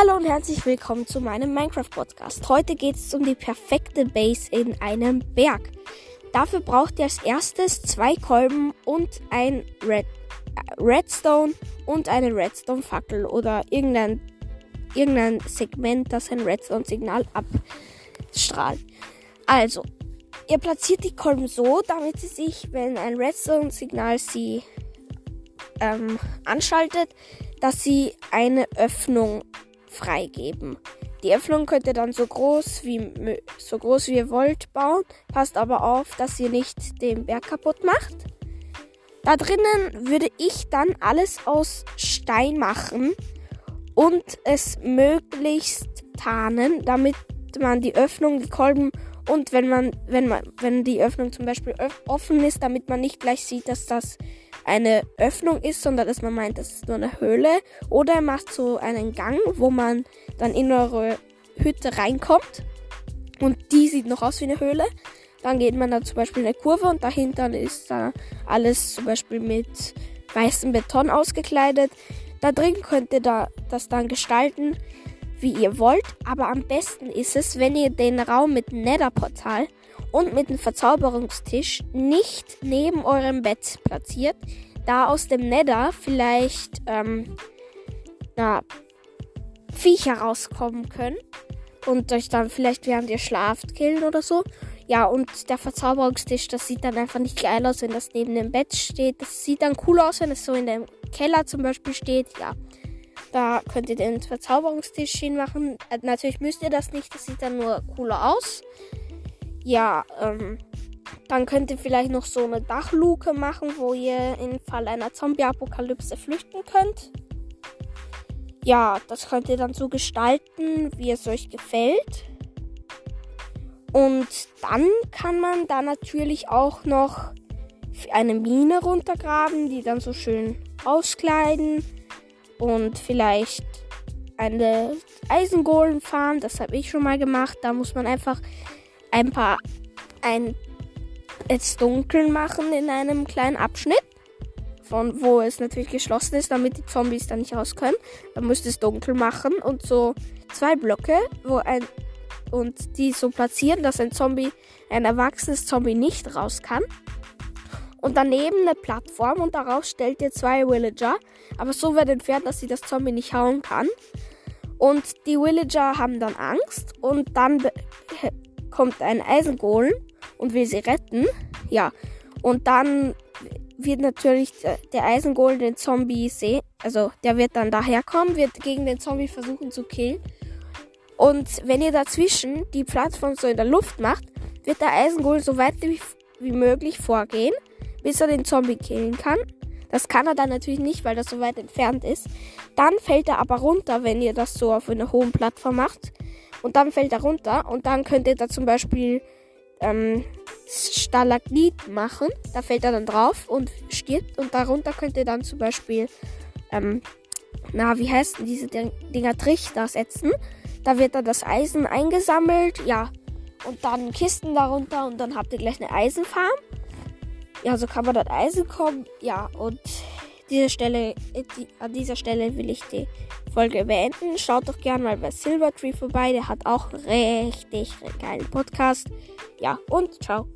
Hallo und herzlich willkommen zu meinem Minecraft-Podcast. Heute geht es um die perfekte Base in einem Berg. Dafür braucht ihr als erstes zwei Kolben und ein Red, äh, Redstone und eine Redstone-Fackel oder irgendein, irgendein Segment, das ein Redstone-Signal abstrahlt. Also, ihr platziert die Kolben so, damit sie sich, wenn ein Redstone-Signal sie ähm, anschaltet, dass sie eine Öffnung freigeben. Die Öffnung könnt ihr dann so groß wie so groß wie ihr wollt bauen. Passt aber auf, dass ihr nicht den Berg kaputt macht. Da drinnen würde ich dann alles aus Stein machen und es möglichst tarnen, damit man die Öffnung, die Kolben und wenn man, wenn man, wenn die Öffnung zum Beispiel offen ist, damit man nicht gleich sieht, dass das eine Öffnung ist, sondern dass man meint, das ist nur eine Höhle. Oder er macht so einen Gang, wo man dann in eure Hütte reinkommt. Und die sieht noch aus wie eine Höhle. Dann geht man da zum Beispiel eine Kurve und dahinter ist da alles zum Beispiel mit weißem Beton ausgekleidet. Da drin könnt ihr da das dann gestalten, wie ihr wollt. Aber am besten ist es, wenn ihr den Raum mit Nether-Portal und mit dem Verzauberungstisch nicht neben eurem Bett platziert, da aus dem Nether vielleicht ähm, na, Viecher rauskommen können und euch dann vielleicht während ihr schlaft killen oder so. Ja, und der Verzauberungstisch, das sieht dann einfach nicht geil aus, wenn das neben dem Bett steht. Das sieht dann cool aus, wenn es so in dem Keller zum Beispiel steht. Ja, da könnt ihr den Verzauberungstisch hinmachen. Äh, natürlich müsst ihr das nicht, das sieht dann nur cooler aus. Ja, ähm, dann könnt ihr vielleicht noch so eine Dachluke machen, wo ihr im Fall einer Zombie-Apokalypse flüchten könnt. Ja, das könnt ihr dann so gestalten, wie es euch gefällt. Und dann kann man da natürlich auch noch eine Mine runtergraben, die dann so schön auskleiden und vielleicht eine Eisengolem fahren. Das habe ich schon mal gemacht. Da muss man einfach ein paar ein es dunkel machen in einem kleinen Abschnitt, von wo es natürlich geschlossen ist, damit die Zombies da nicht raus können. Dann müsst ihr es dunkel machen und so zwei Blöcke, wo ein und die so platzieren, dass ein Zombie, ein erwachsenes Zombie nicht raus kann. Und daneben eine Plattform und darauf stellt ihr zwei Villager, aber so weit entfernt, dass sie das Zombie nicht hauen kann. Und die Villager haben dann Angst und dann kommt ein Eisengolem und will sie retten. Ja, und dann wird natürlich der Eisengolem den Zombie sehen. Also der wird dann daherkommen, wird gegen den Zombie versuchen zu killen. Und wenn ihr dazwischen die Plattform so in der Luft macht, wird der Eisengolem so weit wie, wie möglich vorgehen, bis er den Zombie killen kann. Das kann er dann natürlich nicht, weil das so weit entfernt ist. Dann fällt er aber runter, wenn ihr das so auf einer hohen Plattform macht. Und dann fällt er runter und dann könnt ihr da zum Beispiel ähm, Stalagmit machen. Da fällt er dann drauf und stirbt. Und darunter könnt ihr dann zum Beispiel, ähm, na, wie heißt denn diese Dinger Trichter setzen. Da wird dann das Eisen eingesammelt, ja. Und dann Kisten darunter und dann habt ihr gleich eine Eisenfarm. Ja, so kann man dort Eisen kommen. Ja, und diese Stelle, die, an dieser Stelle will ich die Folge beenden. Schaut doch gerne mal bei Silvertree vorbei. Der hat auch richtig geilen Podcast. Ja, und ciao.